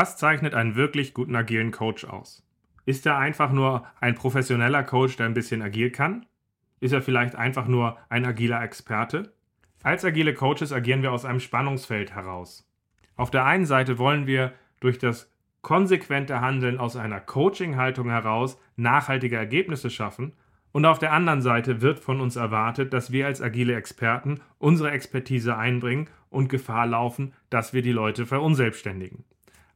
Was zeichnet einen wirklich guten agilen Coach aus? Ist er einfach nur ein professioneller Coach, der ein bisschen agil kann? Ist er vielleicht einfach nur ein agiler Experte? Als agile Coaches agieren wir aus einem Spannungsfeld heraus. Auf der einen Seite wollen wir durch das konsequente Handeln aus einer Coaching-Haltung heraus nachhaltige Ergebnisse schaffen und auf der anderen Seite wird von uns erwartet, dass wir als agile Experten unsere Expertise einbringen und Gefahr laufen, dass wir die Leute verunselbstständigen.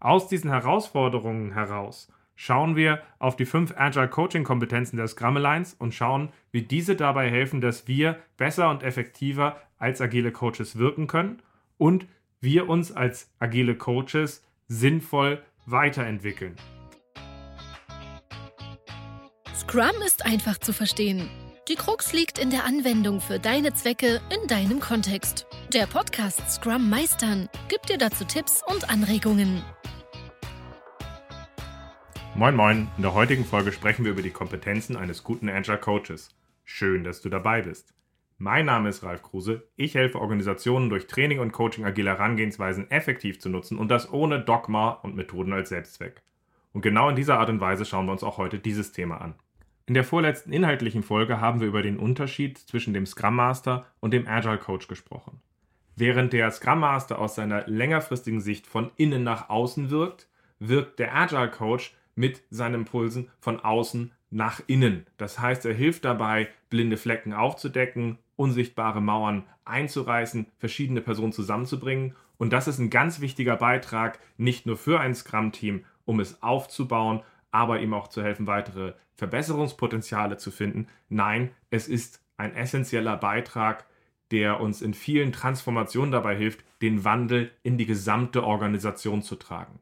Aus diesen Herausforderungen heraus schauen wir auf die fünf Agile Coaching Kompetenzen der Scrum Alliance und schauen, wie diese dabei helfen, dass wir besser und effektiver als agile Coaches wirken können und wir uns als agile Coaches sinnvoll weiterentwickeln. Scrum ist einfach zu verstehen. Die Krux liegt in der Anwendung für deine Zwecke in deinem Kontext. Der Podcast Scrum Meistern gibt dir dazu Tipps und Anregungen. Moin Moin, in der heutigen Folge sprechen wir über die Kompetenzen eines guten Agile Coaches. Schön, dass du dabei bist. Mein Name ist Ralf Kruse. Ich helfe Organisationen durch Training und Coaching agile Herangehensweisen effektiv zu nutzen und das ohne Dogma und Methoden als Selbstzweck. Und genau in dieser Art und Weise schauen wir uns auch heute dieses Thema an. In der vorletzten inhaltlichen Folge haben wir über den Unterschied zwischen dem Scrum Master und dem Agile Coach gesprochen. Während der Scrum Master aus seiner längerfristigen Sicht von innen nach außen wirkt, wirkt der Agile Coach mit seinen Impulsen von außen nach innen. Das heißt, er hilft dabei, blinde Flecken aufzudecken, unsichtbare Mauern einzureißen, verschiedene Personen zusammenzubringen. Und das ist ein ganz wichtiger Beitrag, nicht nur für ein Scrum-Team, um es aufzubauen, aber ihm auch zu helfen, weitere Verbesserungspotenziale zu finden. Nein, es ist ein essentieller Beitrag, der uns in vielen Transformationen dabei hilft, den Wandel in die gesamte Organisation zu tragen.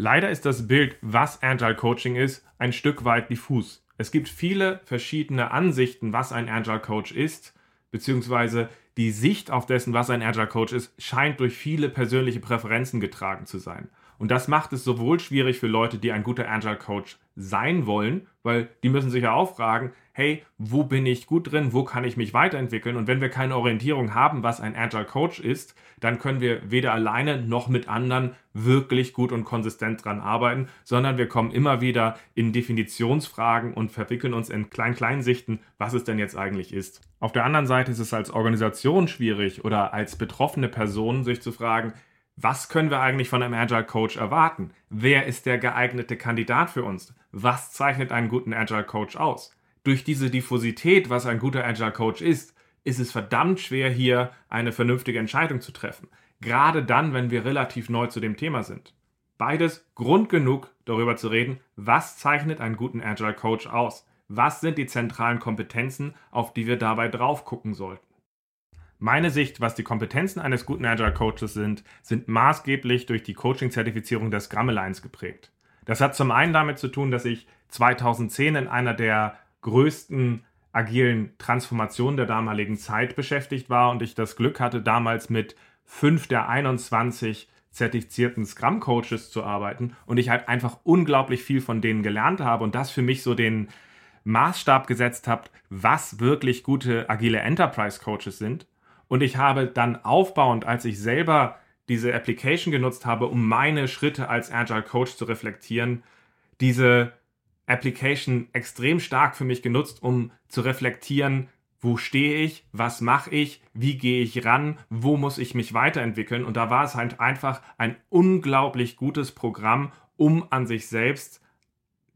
Leider ist das Bild, was Agile Coaching ist, ein Stück weit diffus. Es gibt viele verschiedene Ansichten, was ein Agile Coach ist, beziehungsweise die Sicht auf dessen, was ein Agile Coach ist, scheint durch viele persönliche Präferenzen getragen zu sein. Und das macht es sowohl schwierig für Leute, die ein guter Agile Coach sein wollen, weil die müssen sich ja auch fragen, hey, wo bin ich gut drin, wo kann ich mich weiterentwickeln? Und wenn wir keine Orientierung haben, was ein Agile Coach ist, dann können wir weder alleine noch mit anderen wirklich gut und konsistent dran arbeiten, sondern wir kommen immer wieder in Definitionsfragen und verwickeln uns in klein-kleinen Sichten, was es denn jetzt eigentlich ist. Auf der anderen Seite ist es als Organisation schwierig oder als betroffene Person sich zu fragen, was können wir eigentlich von einem Agile Coach erwarten? Wer ist der geeignete Kandidat für uns? Was zeichnet einen guten Agile Coach aus? Durch diese Diffusität, was ein guter Agile Coach ist, ist es verdammt schwer, hier eine vernünftige Entscheidung zu treffen. Gerade dann, wenn wir relativ neu zu dem Thema sind. Beides Grund genug, darüber zu reden, was zeichnet einen guten Agile Coach aus? Was sind die zentralen Kompetenzen, auf die wir dabei drauf gucken sollten? Meine Sicht, was die Kompetenzen eines guten Agile Coaches sind, sind maßgeblich durch die Coaching-Zertifizierung der Scrum Alliance geprägt. Das hat zum einen damit zu tun, dass ich 2010 in einer der größten agilen Transformationen der damaligen Zeit beschäftigt war und ich das Glück hatte, damals mit fünf der 21 zertifizierten Scrum Coaches zu arbeiten und ich halt einfach unglaublich viel von denen gelernt habe und das für mich so den Maßstab gesetzt habe, was wirklich gute agile Enterprise Coaches sind. Und ich habe dann aufbauend, als ich selber diese Application genutzt habe, um meine Schritte als Agile Coach zu reflektieren, diese Application extrem stark für mich genutzt, um zu reflektieren, wo stehe ich, was mache ich, wie gehe ich ran, wo muss ich mich weiterentwickeln. Und da war es halt einfach ein unglaublich gutes Programm, um an sich selbst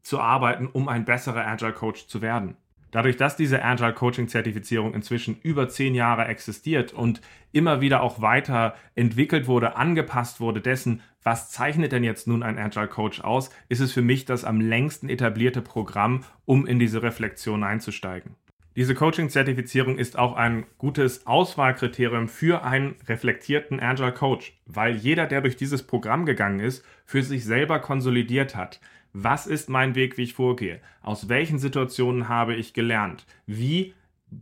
zu arbeiten, um ein besserer Agile Coach zu werden. Dadurch, dass diese Agile Coaching Zertifizierung inzwischen über zehn Jahre existiert und immer wieder auch weiter entwickelt wurde, angepasst wurde dessen, was zeichnet denn jetzt nun ein Agile Coach aus, ist es für mich das am längsten etablierte Programm, um in diese Reflexion einzusteigen. Diese Coaching-Zertifizierung ist auch ein gutes Auswahlkriterium für einen reflektierten Agile Coach, weil jeder, der durch dieses Programm gegangen ist, für sich selber konsolidiert hat was ist mein Weg, wie ich vorgehe? Aus welchen Situationen habe ich gelernt? Wie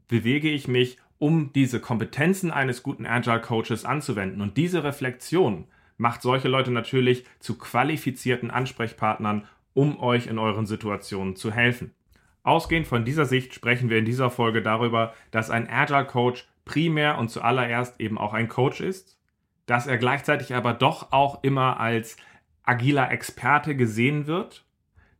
bewege ich mich, um diese Kompetenzen eines guten Agile Coaches anzuwenden? Und diese Reflexion macht solche Leute natürlich zu qualifizierten Ansprechpartnern, um euch in euren Situationen zu helfen. Ausgehend von dieser Sicht sprechen wir in dieser Folge darüber, dass ein Agile Coach primär und zuallererst eben auch ein Coach ist, dass er gleichzeitig aber doch auch immer als agiler Experte gesehen wird,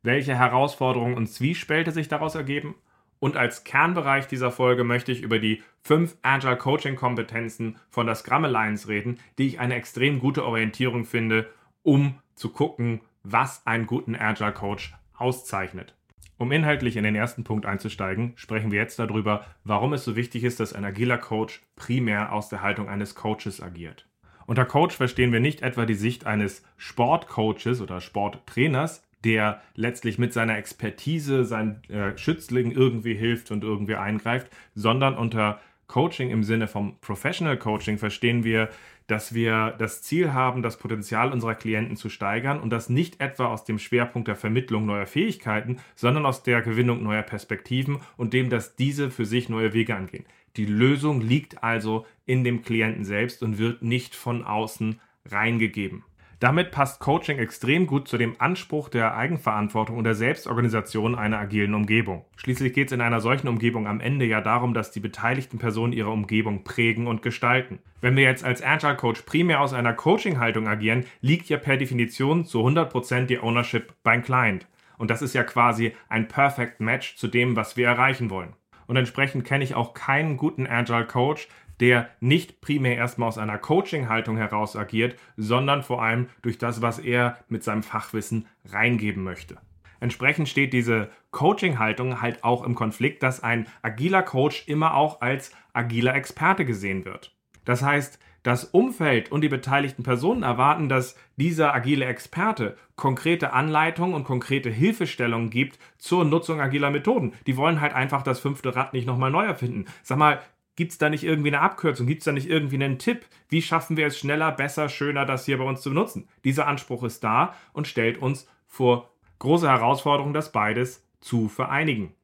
welche Herausforderungen und Zwiespälte sich daraus ergeben und als Kernbereich dieser Folge möchte ich über die fünf Agile Coaching Kompetenzen von der Scrum Alliance reden, die ich eine extrem gute Orientierung finde, um zu gucken, was einen guten Agile Coach auszeichnet. Um inhaltlich in den ersten Punkt einzusteigen, sprechen wir jetzt darüber, warum es so wichtig ist, dass ein agiler Coach primär aus der Haltung eines Coaches agiert. Unter Coach verstehen wir nicht etwa die Sicht eines Sportcoaches oder Sporttrainers, der letztlich mit seiner Expertise seinen äh, Schützlingen irgendwie hilft und irgendwie eingreift, sondern unter Coaching im Sinne vom Professional Coaching verstehen wir, dass wir das Ziel haben, das Potenzial unserer Klienten zu steigern und das nicht etwa aus dem Schwerpunkt der Vermittlung neuer Fähigkeiten, sondern aus der Gewinnung neuer Perspektiven und dem, dass diese für sich neue Wege angehen. Die Lösung liegt also in dem Klienten selbst und wird nicht von außen reingegeben. Damit passt Coaching extrem gut zu dem Anspruch der Eigenverantwortung und der Selbstorganisation einer agilen Umgebung. Schließlich geht es in einer solchen Umgebung am Ende ja darum, dass die beteiligten Personen ihre Umgebung prägen und gestalten. Wenn wir jetzt als Agile Coach primär aus einer Coaching-Haltung agieren, liegt ja per Definition zu 100% die Ownership beim Client. Und das ist ja quasi ein Perfect Match zu dem, was wir erreichen wollen. Und entsprechend kenne ich auch keinen guten Agile Coach, der nicht primär erstmal aus einer Coaching-Haltung heraus agiert, sondern vor allem durch das, was er mit seinem Fachwissen reingeben möchte. Entsprechend steht diese Coaching-Haltung halt auch im Konflikt, dass ein agiler Coach immer auch als agiler Experte gesehen wird. Das heißt, das Umfeld und die beteiligten Personen erwarten, dass dieser agile Experte konkrete Anleitungen und konkrete Hilfestellungen gibt zur Nutzung agiler Methoden. Die wollen halt einfach das fünfte Rad nicht nochmal neu erfinden. Sag mal, Gibt es da nicht irgendwie eine Abkürzung? Gibt es da nicht irgendwie einen Tipp? Wie schaffen wir es schneller, besser, schöner, das hier bei uns zu benutzen? Dieser Anspruch ist da und stellt uns vor große Herausforderungen, das beides zu vereinigen.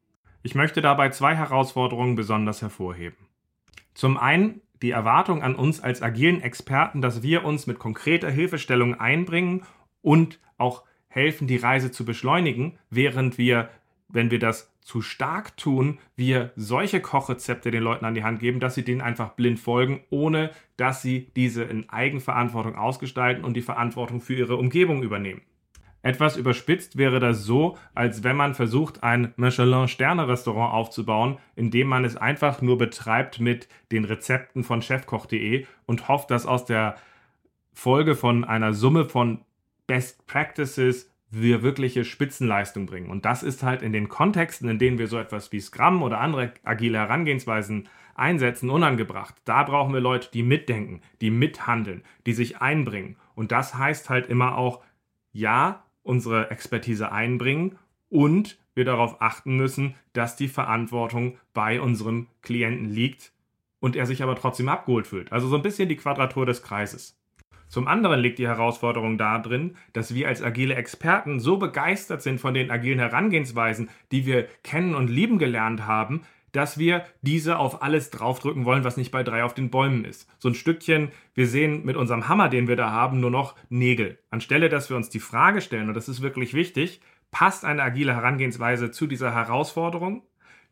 Ich möchte dabei zwei Herausforderungen besonders hervorheben. Zum einen die Erwartung an uns als agilen Experten, dass wir uns mit konkreter Hilfestellung einbringen und auch helfen, die Reise zu beschleunigen, während wir, wenn wir das zu stark tun, wir solche Kochrezepte den Leuten an die Hand geben, dass sie denen einfach blind folgen, ohne dass sie diese in Eigenverantwortung ausgestalten und die Verantwortung für ihre Umgebung übernehmen. Etwas überspitzt wäre das so, als wenn man versucht, ein Michelin-Sterne-Restaurant aufzubauen, indem man es einfach nur betreibt mit den Rezepten von chefkoch.de und hofft, dass aus der Folge von einer Summe von Best Practices wir wirkliche Spitzenleistung bringen. Und das ist halt in den Kontexten, in denen wir so etwas wie Scrum oder andere agile Herangehensweisen einsetzen, unangebracht. Da brauchen wir Leute, die mitdenken, die mithandeln, die sich einbringen. Und das heißt halt immer auch, ja, unsere Expertise einbringen und wir darauf achten müssen, dass die Verantwortung bei unserem Klienten liegt und er sich aber trotzdem abgeholt fühlt. Also so ein bisschen die Quadratur des Kreises. Zum anderen liegt die Herausforderung darin, dass wir als agile Experten so begeistert sind von den agilen Herangehensweisen, die wir kennen und lieben gelernt haben, dass wir diese auf alles draufdrücken wollen, was nicht bei drei auf den Bäumen ist. So ein Stückchen, wir sehen mit unserem Hammer, den wir da haben, nur noch Nägel. Anstelle, dass wir uns die Frage stellen, und das ist wirklich wichtig, passt eine agile Herangehensweise zu dieser Herausforderung?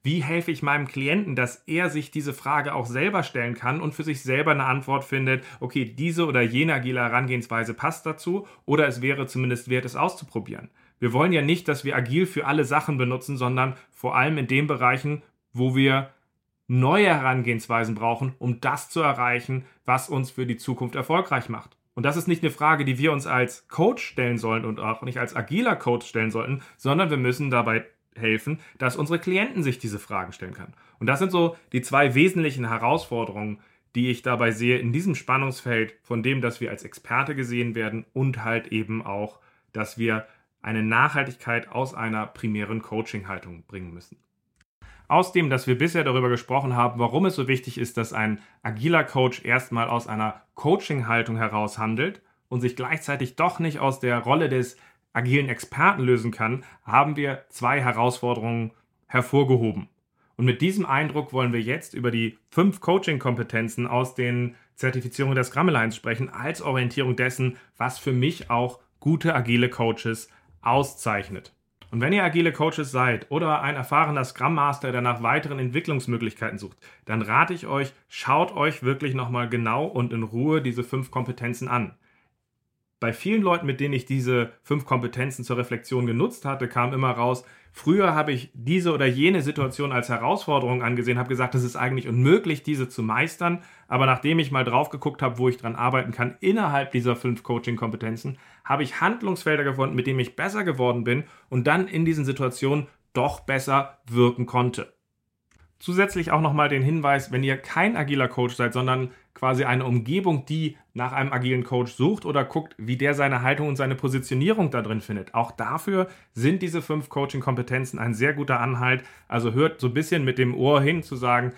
Wie helfe ich meinem Klienten, dass er sich diese Frage auch selber stellen kann und für sich selber eine Antwort findet, okay, diese oder jene agile Herangehensweise passt dazu oder es wäre zumindest wert, es auszuprobieren. Wir wollen ja nicht, dass wir agil für alle Sachen benutzen, sondern vor allem in den Bereichen, wo wir neue Herangehensweisen brauchen, um das zu erreichen, was uns für die Zukunft erfolgreich macht. Und das ist nicht eine Frage, die wir uns als Coach stellen sollen und auch nicht als agiler Coach stellen sollten, sondern wir müssen dabei helfen, dass unsere Klienten sich diese Fragen stellen können. Und das sind so die zwei wesentlichen Herausforderungen, die ich dabei sehe in diesem Spannungsfeld von dem, dass wir als Experte gesehen werden und halt eben auch, dass wir eine Nachhaltigkeit aus einer primären Coaching-Haltung bringen müssen. Aus dem, dass wir bisher darüber gesprochen haben, warum es so wichtig ist, dass ein agiler Coach erstmal aus einer Coaching-Haltung heraus handelt und sich gleichzeitig doch nicht aus der Rolle des agilen Experten lösen kann, haben wir zwei Herausforderungen hervorgehoben. Und mit diesem Eindruck wollen wir jetzt über die fünf Coaching-Kompetenzen aus den Zertifizierungen der Scrum Alliance sprechen, als Orientierung dessen, was für mich auch gute agile Coaches auszeichnet. Und wenn ihr agile Coaches seid oder ein erfahrener Scrum Master, der nach weiteren Entwicklungsmöglichkeiten sucht, dann rate ich euch, schaut euch wirklich nochmal genau und in Ruhe diese fünf Kompetenzen an. bei vielen Leuten, mit denen ich diese fünf Kompetenzen zur Reflexion genutzt hatte, kam immer raus, früher habe ich diese oder jene Situation als Herausforderung angesehen, habe gesagt, es ist eigentlich unmöglich, diese zu meistern. Aber nachdem ich mal drauf geguckt habe, wo ich dran arbeiten kann, innerhalb dieser fünf Coaching-Kompetenzen, habe ich Handlungsfelder gefunden, mit denen ich besser geworden bin und dann in diesen Situationen doch besser wirken konnte. Zusätzlich auch nochmal den Hinweis, wenn ihr kein agiler Coach seid, sondern quasi eine Umgebung, die nach einem agilen Coach sucht oder guckt, wie der seine Haltung und seine Positionierung da drin findet. Auch dafür sind diese fünf Coaching-Kompetenzen ein sehr guter Anhalt. Also hört so ein bisschen mit dem Ohr hin zu sagen,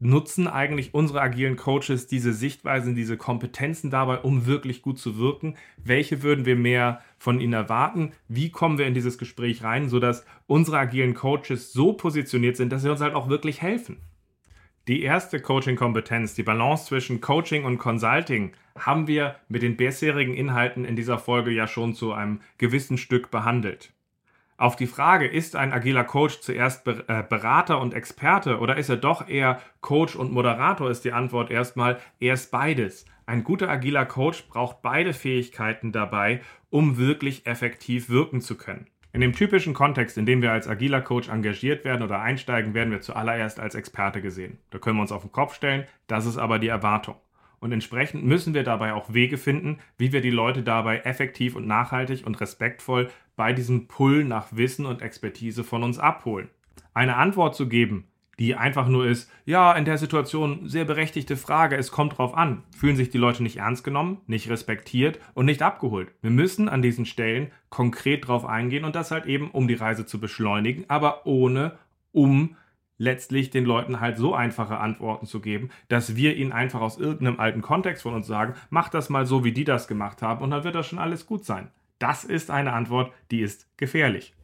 nutzen eigentlich unsere agilen Coaches diese Sichtweisen, diese Kompetenzen dabei, um wirklich gut zu wirken? Welche würden wir mehr von ihnen erwarten? Wie kommen wir in dieses Gespräch rein, sodass unsere agilen Coaches so positioniert sind, dass sie uns halt auch wirklich helfen? Die erste Coaching-Kompetenz, die Balance zwischen Coaching und Consulting, haben wir mit den bisherigen Inhalten in dieser Folge ja schon zu einem gewissen Stück behandelt. Auf die Frage, ist ein agiler Coach zuerst äh, Berater und Experte oder ist er doch eher Coach und Moderator, ist die Antwort erstmal, er ist beides. Ein guter agiler Coach braucht beide Fähigkeiten dabei, um wirklich effektiv wirken zu können. In dem typischen Kontext, in dem wir als agiler Coach engagiert werden oder einsteigen, werden wir zuallererst als Experte gesehen. Da können wir uns auf den Kopf stellen, das ist aber die Erwartung. Und entsprechend müssen wir dabei auch Wege finden, wie wir die Leute dabei effektiv und nachhaltig und respektvoll bei diesem Pull nach Wissen und Expertise von uns abholen. Eine Antwort zu geben, die einfach nur ist, ja, in der Situation sehr berechtigte Frage, es kommt drauf an. Fühlen sich die Leute nicht ernst genommen, nicht respektiert und nicht abgeholt. Wir müssen an diesen Stellen konkret drauf eingehen und das halt eben, um die Reise zu beschleunigen, aber ohne, um letztlich den Leuten halt so einfache Antworten zu geben, dass wir ihnen einfach aus irgendeinem alten Kontext von uns sagen, mach das mal so, wie die das gemacht haben und dann wird das schon alles gut sein. Das ist eine Antwort, die ist gefährlich.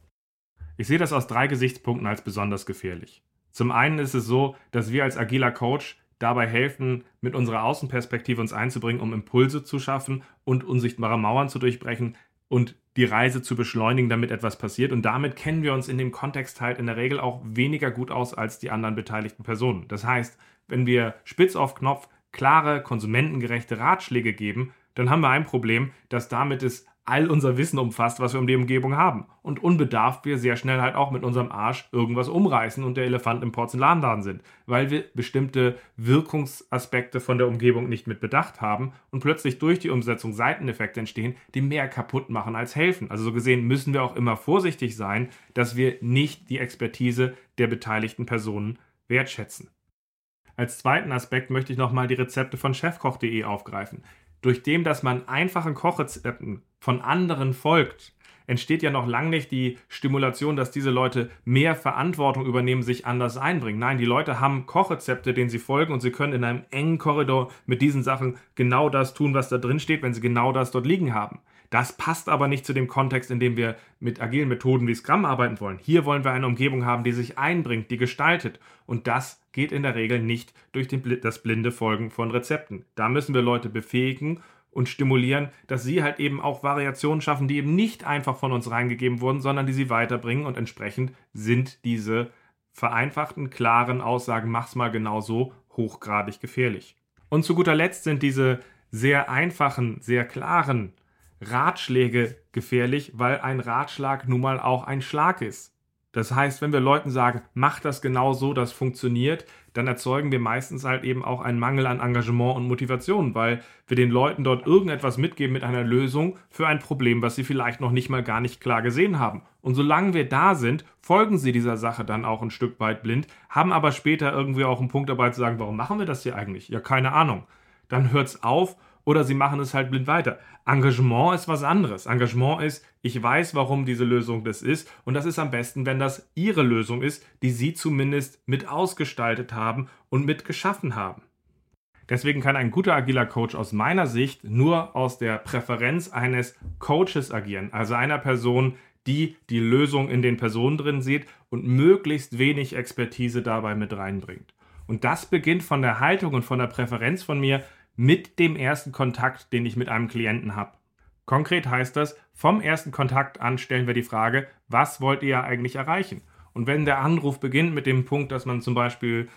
Ich sehe das aus drei Gesichtspunkten als besonders gefährlich. Zum einen ist es so, dass wir als agiler Coach dabei helfen, mit unserer Außenperspektive uns einzubringen, um Impulse zu schaffen und unsichtbare Mauern zu durchbrechen und die Reise zu beschleunigen, damit etwas passiert. Und damit kennen wir uns in dem Kontext halt in der Regel auch weniger gut aus als die anderen beteiligten Personen. Das heißt, wenn wir spitz auf Knopf klare, konsumentengerechte Ratschläge geben, dann haben wir ein Problem, dass damit es all unser Wissen umfasst, was wir um die Umgebung haben. Und unbedarft wir sehr schnell halt auch mit unserem Arsch irgendwas umreißen und der Elefant im Porzellanladen sind, weil wir bestimmte Wirkungsaspekte von der Umgebung nicht mit bedacht haben und plötzlich durch die Umsetzung Seiteneffekte entstehen, die mehr kaputt machen als helfen. Also so gesehen müssen wir auch immer vorsichtig sein, dass wir nicht die Expertise der beteiligten Personen wertschätzen. Als zweiten Aspekt möchte ich nochmal die Rezepte von chefkoch.de aufgreifen durch dem, dass man einfachen Kochrezepten von anderen folgt, entsteht ja noch lange nicht die Stimulation, dass diese Leute mehr Verantwortung übernehmen, sich anders einbringen. Nein, die Leute haben Kochrezepte, denen sie folgen und sie können in einem engen Korridor mit diesen Sachen genau das tun, was da drin steht, wenn sie genau das dort liegen haben. Das passt aber nicht zu dem Kontext, in dem wir mit agilen Methoden wie Scrum arbeiten wollen. Hier wollen wir eine Umgebung haben, die sich einbringt, die gestaltet. Und das geht in der Regel nicht durch den, das blinde Folgen von Rezepten. Da müssen wir Leute befähigen und stimulieren, dass sie halt eben auch Variationen schaffen, die eben nicht einfach von uns reingegeben wurden, sondern die sie weiterbringen und entsprechend sind diese vereinfachten, klaren Aussagen, mach's mal genau so, hochgradig gefährlich. Und zu guter Letzt sind diese sehr einfachen, sehr klaren Ratschläge gefährlich, weil ein Ratschlag nun mal auch ein Schlag ist. Das heißt, wenn wir Leuten sagen, mach das genau so, das funktioniert, dann erzeugen wir meistens halt eben auch einen Mangel an Engagement und Motivation, weil wir den Leuten dort irgendetwas mitgeben mit einer Lösung für ein Problem, was sie vielleicht noch nicht mal gar nicht klar gesehen haben. Und solange wir da sind, folgen sie dieser Sache dann auch ein Stück weit blind, haben aber später irgendwie auch einen Punkt dabei zu sagen, warum machen wir das hier eigentlich? Ja, keine Ahnung. Dann hört's auf oder sie machen es halt blind weiter. Engagement ist was anderes. Engagement ist, ich weiß, warum diese Lösung das ist und das ist am besten, wenn das ihre Lösung ist, die sie zumindest mit ausgestaltet haben und mit geschaffen haben. Deswegen kann ein guter agiler Coach aus meiner Sicht nur aus der Präferenz eines Coaches agieren, also einer Person, die die Lösung in den Personen drin sieht und möglichst wenig Expertise dabei mit reinbringt. Und das beginnt von der Haltung und von der Präferenz von mir, mit dem ersten Kontakt, den ich mit einem Klienten habe. Konkret heißt das, vom ersten Kontakt an stellen wir die Frage, was wollt ihr eigentlich erreichen? Und wenn der Anruf beginnt mit dem Punkt, dass man zum Beispiel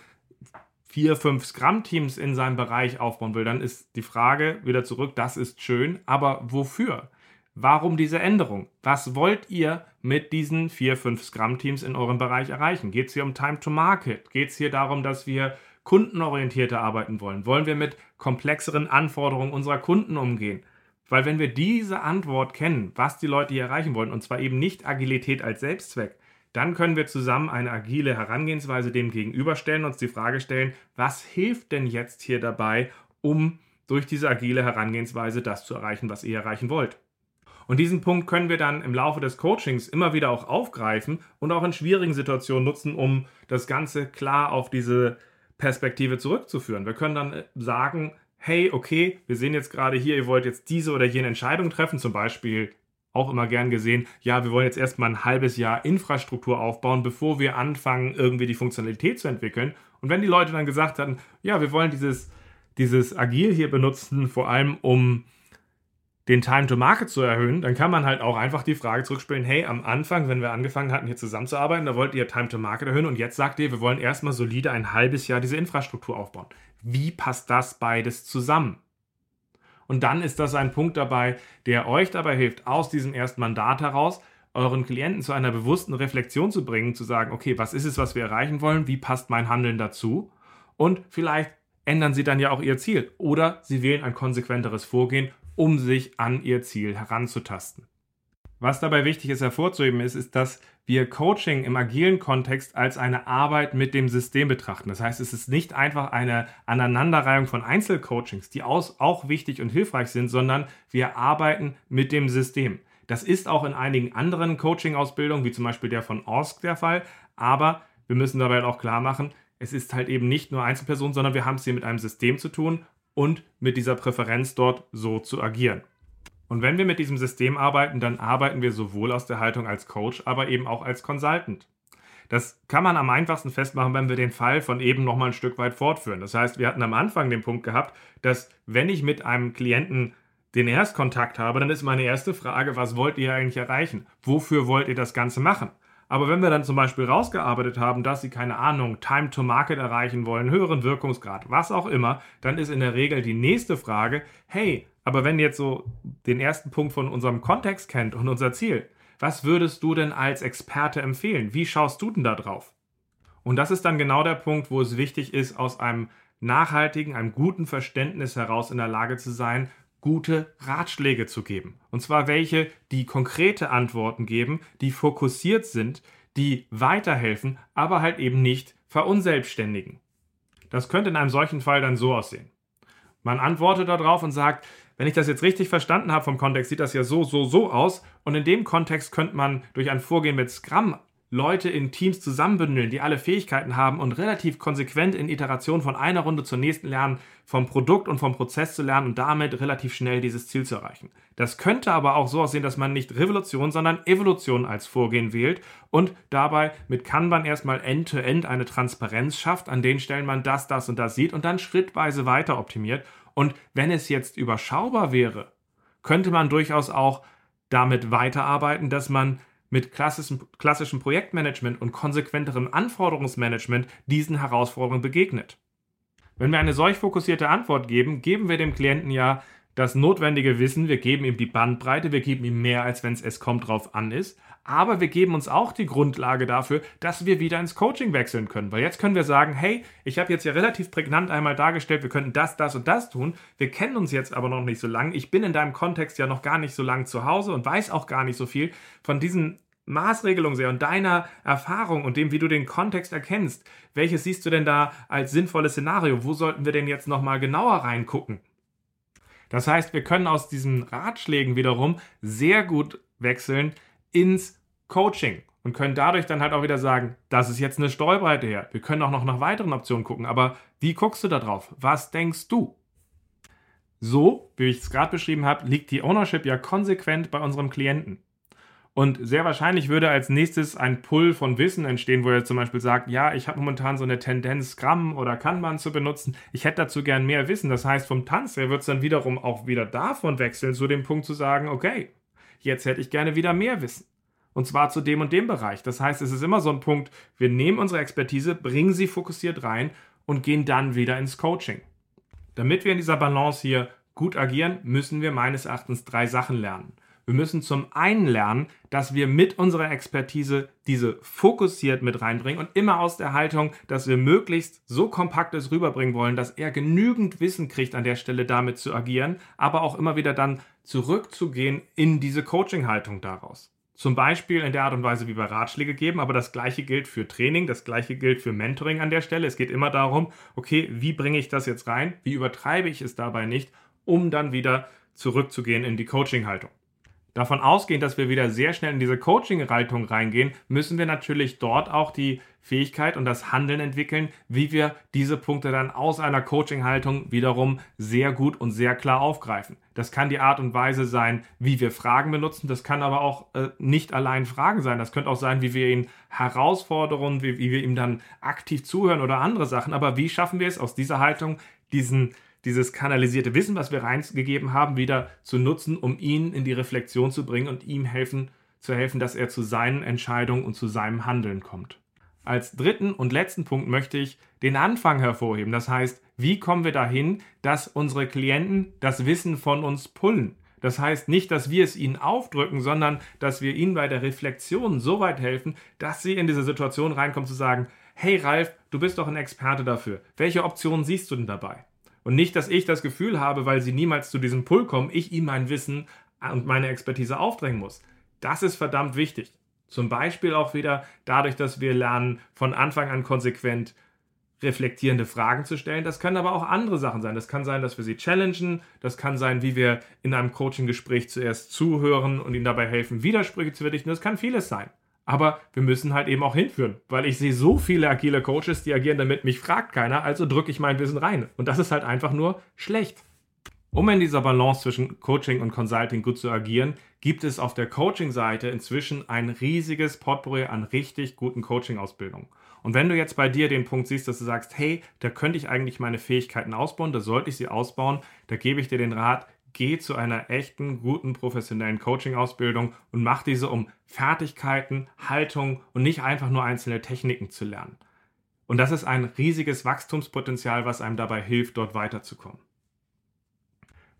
vier, fünf Scrum-Teams in seinem Bereich aufbauen will, dann ist die Frage wieder zurück, das ist schön, aber wofür? Warum diese Änderung? Was wollt ihr mit diesen vier, fünf Scrum-Teams in eurem Bereich erreichen? Geht es hier um Time to Market? Geht es hier darum, dass wir kundenorientierter arbeiten wollen? Wollen wir mit komplexeren Anforderungen unserer Kunden umgehen? Weil wenn wir diese Antwort kennen, was die Leute hier erreichen wollen, und zwar eben nicht Agilität als Selbstzweck, dann können wir zusammen eine agile Herangehensweise dem gegenüberstellen, uns die Frage stellen, was hilft denn jetzt hier dabei, um durch diese agile Herangehensweise das zu erreichen, was ihr erreichen wollt. Und diesen Punkt können wir dann im Laufe des Coachings immer wieder auch aufgreifen und auch in schwierigen Situationen nutzen, um das Ganze klar auf diese Perspektive zurückzuführen. Wir können dann sagen, hey, okay, wir sehen jetzt gerade hier, ihr wollt jetzt diese oder jene Entscheidung treffen, zum Beispiel auch immer gern gesehen, ja, wir wollen jetzt erstmal ein halbes Jahr Infrastruktur aufbauen, bevor wir anfangen, irgendwie die Funktionalität zu entwickeln. Und wenn die Leute dann gesagt hatten, ja, wir wollen dieses, dieses Agil hier benutzen, vor allem um den Time to Market zu erhöhen, dann kann man halt auch einfach die Frage zurückspielen, hey, am Anfang, wenn wir angefangen hatten, hier zusammenzuarbeiten, da wollt ihr Time to Market erhöhen und jetzt sagt ihr, wir wollen erstmal solide ein halbes Jahr diese Infrastruktur aufbauen. Wie passt das beides zusammen? Und dann ist das ein Punkt dabei, der euch dabei hilft, aus diesem ersten Mandat heraus euren Klienten zu einer bewussten Reflexion zu bringen, zu sagen, okay, was ist es, was wir erreichen wollen? Wie passt mein Handeln dazu? Und vielleicht ändern sie dann ja auch ihr Ziel oder sie wählen ein konsequenteres Vorgehen, um sich an ihr Ziel heranzutasten. Was dabei wichtig ist hervorzuheben ist, ist, dass wir Coaching im agilen Kontext als eine Arbeit mit dem System betrachten. Das heißt, es ist nicht einfach eine Aneinanderreihung von Einzelcoachings, die auch wichtig und hilfreich sind, sondern wir arbeiten mit dem System. Das ist auch in einigen anderen Coaching-Ausbildungen, wie zum Beispiel der von ORSC der Fall, aber wir müssen dabei auch klar machen, es ist halt eben nicht nur Einzelpersonen, sondern wir haben es hier mit einem System zu tun und mit dieser Präferenz dort so zu agieren. Und wenn wir mit diesem System arbeiten, dann arbeiten wir sowohl aus der Haltung als Coach, aber eben auch als Consultant. Das kann man am einfachsten festmachen, wenn wir den Fall von eben noch mal ein Stück weit fortführen. Das heißt, wir hatten am Anfang den Punkt gehabt, dass wenn ich mit einem Klienten den Erstkontakt habe, dann ist meine erste Frage, was wollt ihr eigentlich erreichen? Wofür wollt ihr das Ganze machen? Aber wenn wir dann zum Beispiel rausgearbeitet haben, dass sie keine Ahnung, Time to Market erreichen wollen, höheren Wirkungsgrad, was auch immer, dann ist in der Regel die nächste Frage, hey, aber wenn ihr jetzt so den ersten Punkt von unserem Kontext kennt und unser Ziel, was würdest du denn als Experte empfehlen? Wie schaust du denn da drauf? Und das ist dann genau der Punkt, wo es wichtig ist, aus einem nachhaltigen, einem guten Verständnis heraus in der Lage zu sein, gute Ratschläge zu geben. Und zwar welche, die konkrete Antworten geben, die fokussiert sind, die weiterhelfen, aber halt eben nicht verunselbstständigen. Das könnte in einem solchen Fall dann so aussehen. Man antwortet darauf und sagt, wenn ich das jetzt richtig verstanden habe vom Kontext, sieht das ja so, so, so aus. Und in dem Kontext könnte man durch ein Vorgehen mit Scrum Leute in Teams zusammenbündeln, die alle Fähigkeiten haben und relativ konsequent in Iteration von einer Runde zur nächsten lernen, vom Produkt und vom Prozess zu lernen und damit relativ schnell dieses Ziel zu erreichen. Das könnte aber auch so aussehen, dass man nicht Revolution, sondern Evolution als Vorgehen wählt und dabei mit Kanban erstmal end-to-end -End eine Transparenz schafft, an den Stellen man das, das und das sieht und dann schrittweise weiter optimiert. Und wenn es jetzt überschaubar wäre, könnte man durchaus auch damit weiterarbeiten, dass man mit klassischem, klassischem Projektmanagement und konsequenterem Anforderungsmanagement diesen Herausforderungen begegnet. Wenn wir eine solch fokussierte Antwort geben, geben wir dem Klienten ja das notwendige Wissen, wir geben ihm die Bandbreite, wir geben ihm mehr, als wenn es es kommt drauf an ist, aber wir geben uns auch die Grundlage dafür, dass wir wieder ins Coaching wechseln können. Weil jetzt können wir sagen, hey, ich habe jetzt ja relativ prägnant einmal dargestellt, wir könnten das, das und das tun. Wir kennen uns jetzt aber noch nicht so lange. Ich bin in deinem Kontext ja noch gar nicht so lange zu Hause und weiß auch gar nicht so viel von diesen Maßregelungen sehr und deiner Erfahrung und dem, wie du den Kontext erkennst. Welches siehst du denn da als sinnvolles Szenario? Wo sollten wir denn jetzt nochmal genauer reingucken? Das heißt, wir können aus diesen Ratschlägen wiederum sehr gut wechseln ins Coaching und können dadurch dann halt auch wieder sagen, das ist jetzt eine Steuerbreite her. Wir können auch noch nach weiteren Optionen gucken, aber wie guckst du da drauf? Was denkst du? So, wie ich es gerade beschrieben habe, liegt die Ownership ja konsequent bei unserem Klienten. Und sehr wahrscheinlich würde als nächstes ein Pull von Wissen entstehen, wo er zum Beispiel sagt, ja, ich habe momentan so eine Tendenz, Scrum oder Kanban zu benutzen. Ich hätte dazu gern mehr Wissen. Das heißt, vom Tanz her wird es dann wiederum auch wieder davon wechseln, zu dem Punkt zu sagen, okay, jetzt hätte ich gerne wieder mehr Wissen. Und zwar zu dem und dem Bereich. Das heißt, es ist immer so ein Punkt, wir nehmen unsere Expertise, bringen sie fokussiert rein und gehen dann wieder ins Coaching. Damit wir in dieser Balance hier gut agieren, müssen wir meines Erachtens drei Sachen lernen. Wir müssen zum einen lernen, dass wir mit unserer Expertise diese fokussiert mit reinbringen und immer aus der Haltung, dass wir möglichst so kompakt es rüberbringen wollen, dass er genügend Wissen kriegt, an der Stelle damit zu agieren, aber auch immer wieder dann zurückzugehen in diese Coaching-Haltung daraus. Zum Beispiel in der Art und Weise, wie wir Ratschläge geben, aber das gleiche gilt für Training, das gleiche gilt für Mentoring an der Stelle. Es geht immer darum, okay, wie bringe ich das jetzt rein? Wie übertreibe ich es dabei nicht, um dann wieder zurückzugehen in die Coaching-Haltung? Davon ausgehend, dass wir wieder sehr schnell in diese Coaching-Haltung reingehen, müssen wir natürlich dort auch die Fähigkeit und das Handeln entwickeln, wie wir diese Punkte dann aus einer Coaching-Haltung wiederum sehr gut und sehr klar aufgreifen. Das kann die Art und Weise sein, wie wir Fragen benutzen. Das kann aber auch äh, nicht allein Fragen sein. Das könnte auch sein, wie wir ihn herausfordern, wie, wie wir ihm dann aktiv zuhören oder andere Sachen. Aber wie schaffen wir es aus dieser Haltung, diesen dieses kanalisierte Wissen, was wir reingegeben haben, wieder zu nutzen, um ihn in die Reflexion zu bringen und ihm helfen, zu helfen, dass er zu seinen Entscheidungen und zu seinem Handeln kommt. Als dritten und letzten Punkt möchte ich den Anfang hervorheben. Das heißt, wie kommen wir dahin, dass unsere Klienten das Wissen von uns pullen? Das heißt nicht, dass wir es ihnen aufdrücken, sondern dass wir ihnen bei der Reflexion so weit helfen, dass sie in diese Situation reinkommen zu sagen, hey Ralf, du bist doch ein Experte dafür. Welche Optionen siehst du denn dabei? Und nicht, dass ich das Gefühl habe, weil sie niemals zu diesem Pull kommen, ich ihm mein Wissen und meine Expertise aufdrängen muss. Das ist verdammt wichtig. Zum Beispiel auch wieder dadurch, dass wir lernen, von Anfang an konsequent reflektierende Fragen zu stellen. Das können aber auch andere Sachen sein. Das kann sein, dass wir sie challengen. Das kann sein, wie wir in einem Coaching-Gespräch zuerst zuhören und ihnen dabei helfen, Widersprüche zu verdichten. Das kann vieles sein. Aber wir müssen halt eben auch hinführen, weil ich sehe so viele agile Coaches, die agieren damit, mich fragt keiner, also drücke ich mein Wissen rein. Und das ist halt einfach nur schlecht. Um in dieser Balance zwischen Coaching und Consulting gut zu agieren, gibt es auf der Coaching-Seite inzwischen ein riesiges Potpourri an richtig guten Coaching-Ausbildungen. Und wenn du jetzt bei dir den Punkt siehst, dass du sagst, hey, da könnte ich eigentlich meine Fähigkeiten ausbauen, da sollte ich sie ausbauen, da gebe ich dir den Rat, geh zu einer echten, guten, professionellen Coaching-Ausbildung und mach diese, um Fertigkeiten, Haltung und nicht einfach nur einzelne Techniken zu lernen. Und das ist ein riesiges Wachstumspotenzial, was einem dabei hilft, dort weiterzukommen.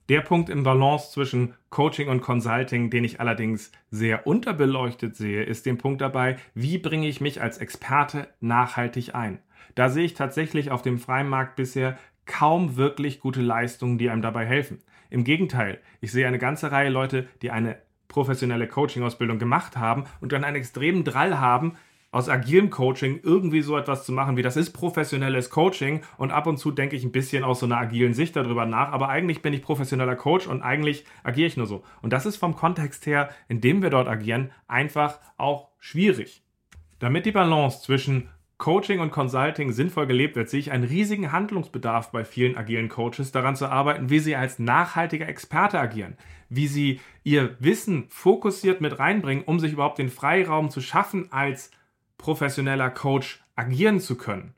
Der Punkt im Balance zwischen Coaching und Consulting, den ich allerdings sehr unterbeleuchtet sehe, ist der Punkt dabei, wie bringe ich mich als Experte nachhaltig ein. Da sehe ich tatsächlich auf dem freien Markt bisher kaum wirklich gute Leistungen, die einem dabei helfen. Im Gegenteil, ich sehe eine ganze Reihe Leute, die eine professionelle Coaching-Ausbildung gemacht haben und dann einen extremen Drall haben, aus agilem Coaching irgendwie so etwas zu machen, wie das ist professionelles Coaching und ab und zu denke ich ein bisschen aus so einer agilen Sicht darüber nach, aber eigentlich bin ich professioneller Coach und eigentlich agiere ich nur so. Und das ist vom Kontext her, in dem wir dort agieren, einfach auch schwierig. Damit die Balance zwischen Coaching und Consulting sinnvoll gelebt wird, sehe ich einen riesigen Handlungsbedarf bei vielen agilen Coaches, daran zu arbeiten, wie sie als nachhaltiger Experte agieren, wie sie ihr Wissen fokussiert mit reinbringen, um sich überhaupt den Freiraum zu schaffen, als professioneller Coach agieren zu können.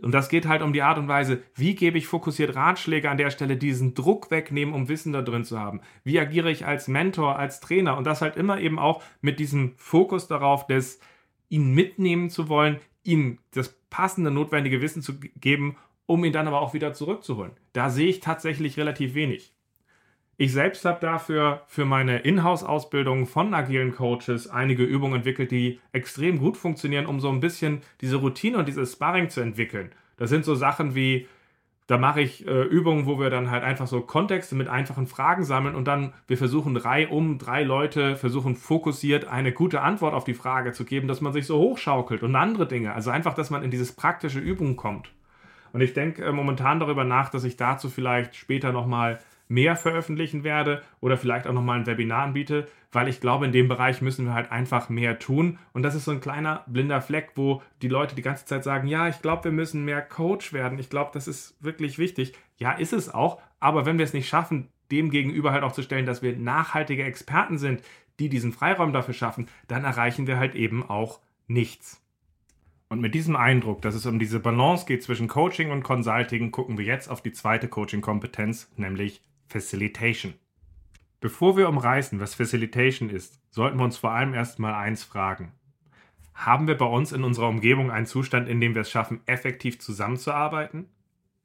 Und das geht halt um die Art und Weise, wie gebe ich fokussiert Ratschläge an der Stelle, diesen Druck wegnehmen, um Wissen da drin zu haben. Wie agiere ich als Mentor, als Trainer und das halt immer eben auch mit diesem Fokus darauf, des ihn mitnehmen zu wollen, ihm das passende, notwendige Wissen zu geben, um ihn dann aber auch wieder zurückzuholen. Da sehe ich tatsächlich relativ wenig. Ich selbst habe dafür für meine Inhouse-Ausbildung von agilen Coaches einige Übungen entwickelt, die extrem gut funktionieren, um so ein bisschen diese Routine und dieses Sparring zu entwickeln. Das sind so Sachen wie da mache ich äh, Übungen, wo wir dann halt einfach so Kontexte mit einfachen Fragen sammeln und dann wir versuchen drei um drei Leute versuchen fokussiert eine gute Antwort auf die Frage zu geben, dass man sich so hochschaukelt und andere Dinge. Also einfach, dass man in dieses praktische Übung kommt. Und ich denke äh, momentan darüber nach, dass ich dazu vielleicht später nochmal mal mehr veröffentlichen werde oder vielleicht auch nochmal ein Webinar anbiete, weil ich glaube, in dem Bereich müssen wir halt einfach mehr tun. Und das ist so ein kleiner blinder Fleck, wo die Leute die ganze Zeit sagen, ja, ich glaube, wir müssen mehr Coach werden. Ich glaube, das ist wirklich wichtig. Ja, ist es auch. Aber wenn wir es nicht schaffen, dem gegenüber halt auch zu stellen, dass wir nachhaltige Experten sind, die diesen Freiraum dafür schaffen, dann erreichen wir halt eben auch nichts. Und mit diesem Eindruck, dass es um diese Balance geht zwischen Coaching und Consulting, gucken wir jetzt auf die zweite Coaching-Kompetenz, nämlich Facilitation. Bevor wir umreißen, was Facilitation ist, sollten wir uns vor allem erstmal eins fragen. Haben wir bei uns in unserer Umgebung einen Zustand, in dem wir es schaffen, effektiv zusammenzuarbeiten,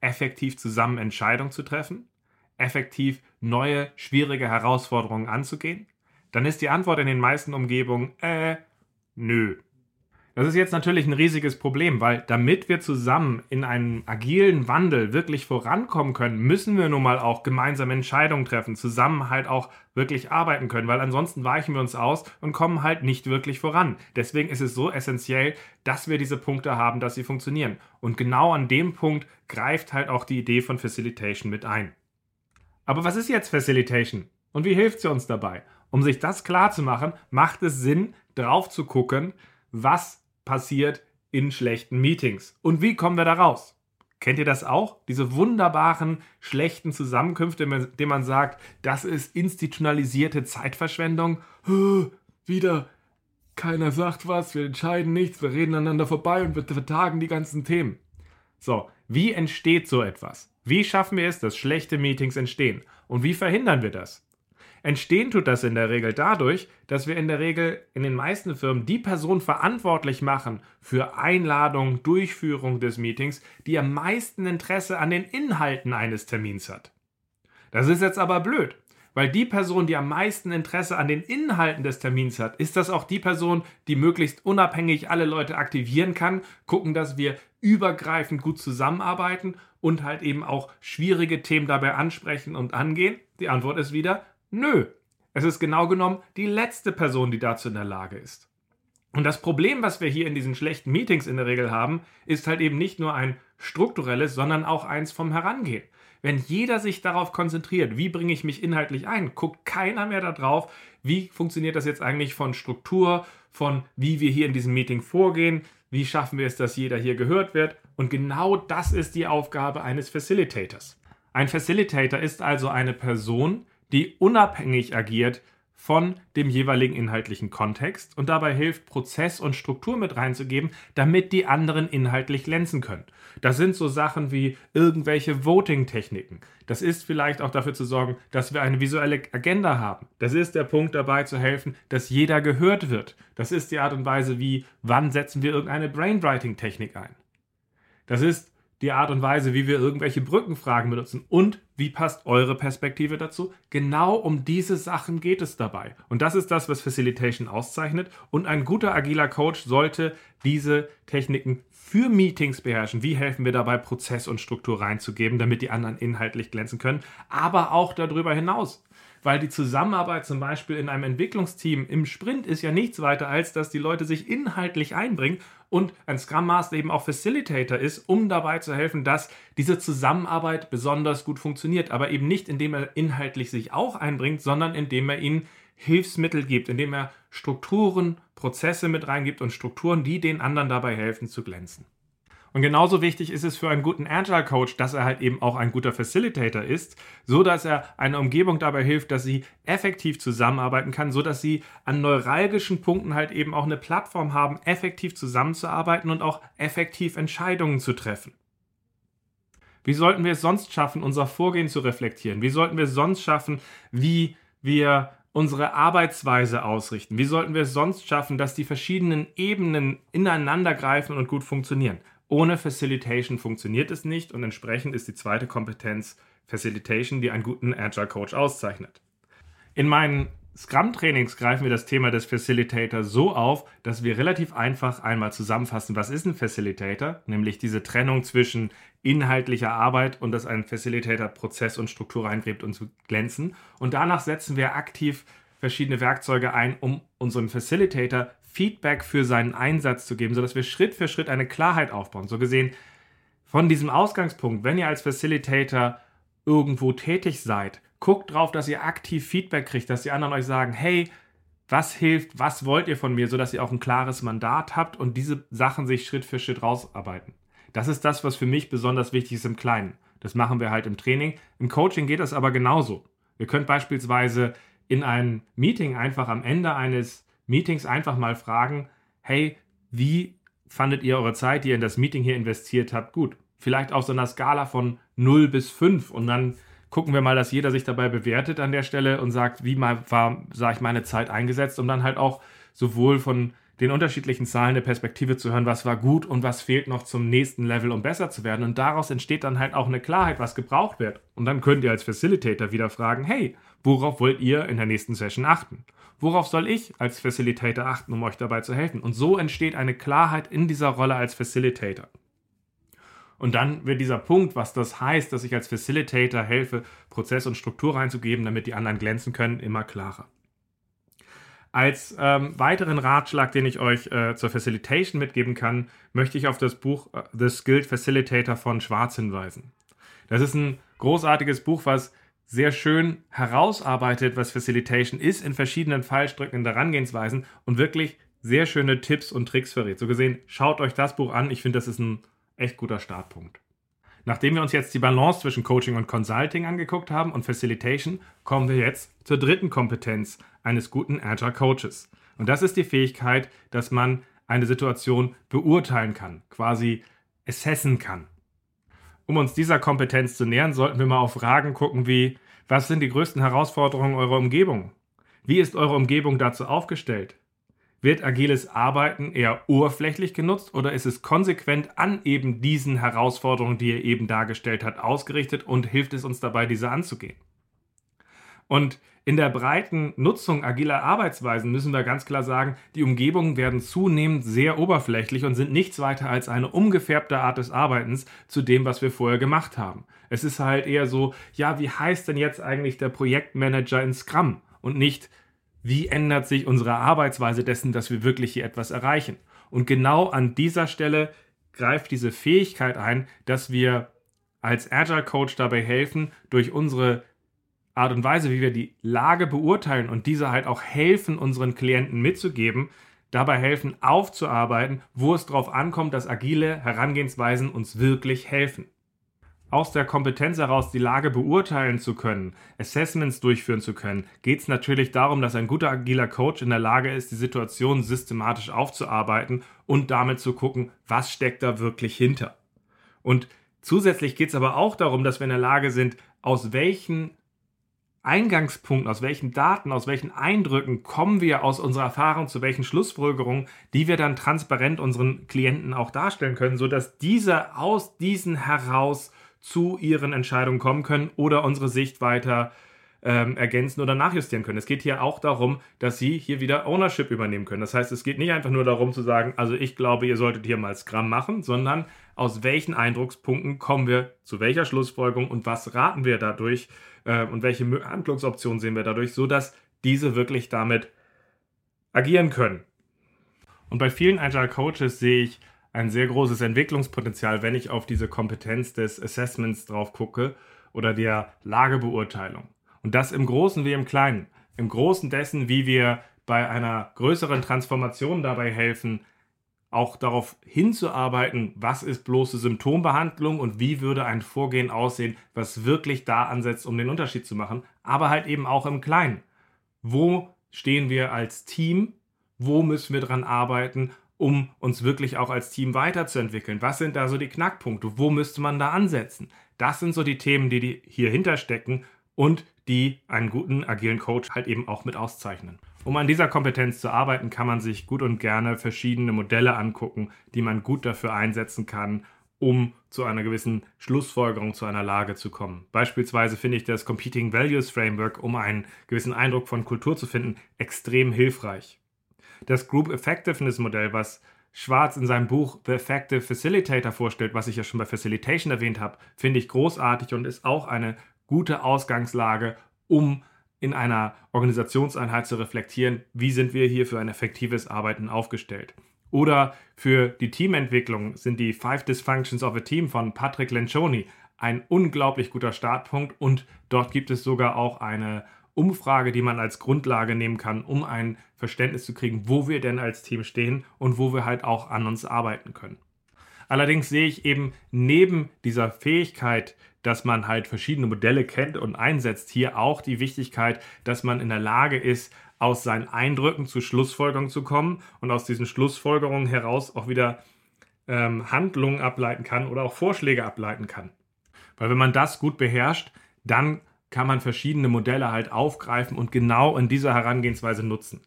effektiv zusammen Entscheidungen zu treffen, effektiv neue, schwierige Herausforderungen anzugehen? Dann ist die Antwort in den meisten Umgebungen, äh, nö. Das ist jetzt natürlich ein riesiges Problem, weil damit wir zusammen in einem agilen Wandel wirklich vorankommen können, müssen wir nun mal auch gemeinsame Entscheidungen treffen, zusammen halt auch wirklich arbeiten können, weil ansonsten weichen wir uns aus und kommen halt nicht wirklich voran. Deswegen ist es so essentiell, dass wir diese Punkte haben, dass sie funktionieren. Und genau an dem Punkt greift halt auch die Idee von Facilitation mit ein. Aber was ist jetzt Facilitation? Und wie hilft sie uns dabei? Um sich das klar zu machen, macht es Sinn, drauf zu gucken, was passiert in schlechten Meetings. Und wie kommen wir da raus? Kennt ihr das auch? Diese wunderbaren, schlechten Zusammenkünfte, in denen man sagt, das ist institutionalisierte Zeitverschwendung. Wieder keiner sagt was, wir entscheiden nichts, wir reden aneinander vorbei und wir vertagen die ganzen Themen. So, wie entsteht so etwas? Wie schaffen wir es, dass schlechte Meetings entstehen? Und wie verhindern wir das? Entstehen tut das in der Regel dadurch, dass wir in der Regel in den meisten Firmen die Person verantwortlich machen für Einladung, Durchführung des Meetings, die am meisten Interesse an den Inhalten eines Termins hat. Das ist jetzt aber blöd, weil die Person, die am meisten Interesse an den Inhalten des Termins hat, ist das auch die Person, die möglichst unabhängig alle Leute aktivieren kann, gucken, dass wir übergreifend gut zusammenarbeiten und halt eben auch schwierige Themen dabei ansprechen und angehen? Die Antwort ist wieder Nö, es ist genau genommen die letzte Person, die dazu in der Lage ist. Und das Problem, was wir hier in diesen schlechten Meetings in der Regel haben, ist halt eben nicht nur ein strukturelles, sondern auch eins vom Herangehen. Wenn jeder sich darauf konzentriert, wie bringe ich mich inhaltlich ein, guckt keiner mehr darauf, wie funktioniert das jetzt eigentlich von Struktur, von wie wir hier in diesem Meeting vorgehen, wie schaffen wir es, dass jeder hier gehört wird. Und genau das ist die Aufgabe eines Facilitators. Ein Facilitator ist also eine Person, die unabhängig agiert von dem jeweiligen inhaltlichen Kontext und dabei hilft, Prozess und Struktur mit reinzugeben, damit die anderen inhaltlich glänzen können. Das sind so Sachen wie irgendwelche Voting-Techniken. Das ist vielleicht auch dafür zu sorgen, dass wir eine visuelle Agenda haben. Das ist der Punkt dabei zu helfen, dass jeder gehört wird. Das ist die Art und Weise, wie wann setzen wir irgendeine Brainwriting-Technik ein. Das ist die Art und Weise, wie wir irgendwelche Brückenfragen benutzen und wie passt eure Perspektive dazu? Genau um diese Sachen geht es dabei. Und das ist das, was Facilitation auszeichnet. Und ein guter agiler Coach sollte diese Techniken für Meetings beherrschen. Wie helfen wir dabei, Prozess und Struktur reinzugeben, damit die anderen inhaltlich glänzen können, aber auch darüber hinaus weil die Zusammenarbeit zum Beispiel in einem Entwicklungsteam im Sprint ist ja nichts weiter als, dass die Leute sich inhaltlich einbringen und ein Scrum Master eben auch Facilitator ist, um dabei zu helfen, dass diese Zusammenarbeit besonders gut funktioniert, aber eben nicht indem er inhaltlich sich auch einbringt, sondern indem er ihnen Hilfsmittel gibt, indem er Strukturen, Prozesse mit reingibt und Strukturen, die den anderen dabei helfen zu glänzen. Und genauso wichtig ist es für einen guten Agile Coach, dass er halt eben auch ein guter Facilitator ist, so dass er einer Umgebung dabei hilft, dass sie effektiv zusammenarbeiten kann, so dass sie an neuralgischen Punkten halt eben auch eine Plattform haben, effektiv zusammenzuarbeiten und auch effektiv Entscheidungen zu treffen. Wie sollten wir es sonst schaffen, unser Vorgehen zu reflektieren? Wie sollten wir es sonst schaffen, wie wir unsere Arbeitsweise ausrichten? Wie sollten wir es sonst schaffen, dass die verschiedenen Ebenen ineinander greifen und gut funktionieren? Ohne Facilitation funktioniert es nicht und entsprechend ist die zweite Kompetenz Facilitation, die einen guten Agile Coach auszeichnet. In meinen Scrum-Trainings greifen wir das Thema des Facilitators so auf, dass wir relativ einfach einmal zusammenfassen, was ist ein Facilitator, nämlich diese Trennung zwischen inhaltlicher Arbeit und dass ein Facilitator Prozess und Struktur reingräbt und zu glänzen. Und danach setzen wir aktiv verschiedene Werkzeuge ein, um unseren Facilitator Feedback für seinen Einsatz zu geben, sodass wir Schritt für Schritt eine Klarheit aufbauen. So gesehen, von diesem Ausgangspunkt, wenn ihr als Facilitator irgendwo tätig seid, guckt drauf, dass ihr aktiv Feedback kriegt, dass die anderen euch sagen, hey, was hilft, was wollt ihr von mir, sodass ihr auch ein klares Mandat habt und diese Sachen sich Schritt für Schritt rausarbeiten. Das ist das, was für mich besonders wichtig ist im Kleinen. Das machen wir halt im Training. Im Coaching geht das aber genauso. Ihr könnt beispielsweise in einem Meeting einfach am Ende eines Meetings einfach mal fragen, hey, wie fandet ihr eure Zeit, die ihr in das Meeting hier investiert habt, gut? Vielleicht auf so einer Skala von 0 bis 5 und dann gucken wir mal, dass jeder sich dabei bewertet an der Stelle und sagt, wie mal war, sah ich meine Zeit eingesetzt, um dann halt auch sowohl von den unterschiedlichen Zahlen eine Perspektive zu hören, was war gut und was fehlt noch zum nächsten Level, um besser zu werden. Und daraus entsteht dann halt auch eine Klarheit, was gebraucht wird. Und dann könnt ihr als Facilitator wieder fragen, hey, worauf wollt ihr in der nächsten Session achten? Worauf soll ich als Facilitator achten, um euch dabei zu helfen? Und so entsteht eine Klarheit in dieser Rolle als Facilitator. Und dann wird dieser Punkt, was das heißt, dass ich als Facilitator helfe, Prozess und Struktur reinzugeben, damit die anderen glänzen können, immer klarer. Als ähm, weiteren Ratschlag, den ich euch äh, zur Facilitation mitgeben kann, möchte ich auf das Buch äh, The Skilled Facilitator von Schwarz hinweisen. Das ist ein großartiges Buch, was sehr schön herausarbeitet, was Facilitation ist, in verschiedenen fallstrückenden Herangehensweisen und wirklich sehr schöne Tipps und Tricks verrät. So gesehen, schaut euch das Buch an. Ich finde, das ist ein echt guter Startpunkt. Nachdem wir uns jetzt die Balance zwischen Coaching und Consulting angeguckt haben und Facilitation, kommen wir jetzt zur dritten Kompetenz eines guten Agile Coaches. Und das ist die Fähigkeit, dass man eine Situation beurteilen kann, quasi assessen kann. Um uns dieser Kompetenz zu nähern, sollten wir mal auf Fragen gucken wie, was sind die größten Herausforderungen eurer Umgebung? Wie ist eure Umgebung dazu aufgestellt? Wird agiles Arbeiten eher oberflächlich genutzt oder ist es konsequent an eben diesen Herausforderungen, die ihr eben dargestellt habt, ausgerichtet und hilft es uns dabei, diese anzugehen? Und in der breiten Nutzung agiler Arbeitsweisen müssen wir ganz klar sagen, die Umgebungen werden zunehmend sehr oberflächlich und sind nichts weiter als eine umgefärbte Art des Arbeitens zu dem, was wir vorher gemacht haben. Es ist halt eher so, ja, wie heißt denn jetzt eigentlich der Projektmanager in Scrum und nicht, wie ändert sich unsere Arbeitsweise dessen, dass wir wirklich hier etwas erreichen. Und genau an dieser Stelle greift diese Fähigkeit ein, dass wir als Agile Coach dabei helfen, durch unsere Art und Weise, wie wir die Lage beurteilen und diese halt auch helfen, unseren Klienten mitzugeben, dabei helfen aufzuarbeiten, wo es darauf ankommt, dass agile Herangehensweisen uns wirklich helfen aus der Kompetenz heraus die Lage beurteilen zu können, Assessments durchführen zu können, geht es natürlich darum, dass ein guter agiler Coach in der Lage ist, die Situation systematisch aufzuarbeiten und damit zu gucken, was steckt da wirklich hinter. Und zusätzlich geht es aber auch darum, dass wir in der Lage sind, aus welchen Eingangspunkten, aus welchen Daten, aus welchen Eindrücken kommen wir aus unserer Erfahrung zu welchen Schlussfolgerungen, die wir dann transparent unseren Klienten auch darstellen können, sodass diese aus diesen heraus zu ihren Entscheidungen kommen können oder unsere Sicht weiter ähm, ergänzen oder nachjustieren können. Es geht hier auch darum, dass sie hier wieder Ownership übernehmen können. Das heißt, es geht nicht einfach nur darum zu sagen, also ich glaube, ihr solltet hier mal Scrum machen, sondern aus welchen Eindruckspunkten kommen wir zu welcher Schlussfolgerung und was raten wir dadurch äh, und welche Handlungsoptionen sehen wir dadurch, sodass diese wirklich damit agieren können. Und bei vielen Agile Coaches sehe ich ein sehr großes Entwicklungspotenzial, wenn ich auf diese Kompetenz des Assessments drauf gucke oder der Lagebeurteilung. Und das im Großen wie im Kleinen. Im Großen dessen, wie wir bei einer größeren Transformation dabei helfen, auch darauf hinzuarbeiten, was ist bloße Symptombehandlung und wie würde ein Vorgehen aussehen, was wirklich da ansetzt, um den Unterschied zu machen, aber halt eben auch im Kleinen. Wo stehen wir als Team? Wo müssen wir dran arbeiten? um uns wirklich auch als Team weiterzuentwickeln? Was sind da so die Knackpunkte? Wo müsste man da ansetzen? Das sind so die Themen, die, hier hinterstecken und die einen guten agilen Coach halt eben auch mit auszeichnen. Um an dieser Kompetenz zu arbeiten, kann man sich gut und gerne verschiedene Modelle angucken, die man gut dafür einsetzen kann, um zu einer gewissen Schlussfolgerung zu einer Lage zu kommen. Beispielsweise finde ich das Competing Values Framework, um einen gewissen Eindruck von Kultur zu finden, extrem hilfreich das Group Effectiveness Modell, was Schwarz in seinem Buch The Effective Facilitator vorstellt, was ich ja schon bei Facilitation erwähnt habe, finde ich großartig und ist auch eine gute Ausgangslage, um in einer Organisationseinheit zu reflektieren, wie sind wir hier für ein effektives Arbeiten aufgestellt. Oder für die Teamentwicklung sind die Five Dysfunctions of a Team von Patrick Lencioni ein unglaublich guter Startpunkt und dort gibt es sogar auch eine Umfrage, die man als Grundlage nehmen kann, um ein Verständnis zu kriegen, wo wir denn als Team stehen und wo wir halt auch an uns arbeiten können. Allerdings sehe ich eben neben dieser Fähigkeit, dass man halt verschiedene Modelle kennt und einsetzt, hier auch die Wichtigkeit, dass man in der Lage ist, aus seinen Eindrücken zu Schlussfolgerungen zu kommen und aus diesen Schlussfolgerungen heraus auch wieder ähm, Handlungen ableiten kann oder auch Vorschläge ableiten kann. Weil wenn man das gut beherrscht, dann kann man verschiedene Modelle halt aufgreifen und genau in dieser Herangehensweise nutzen.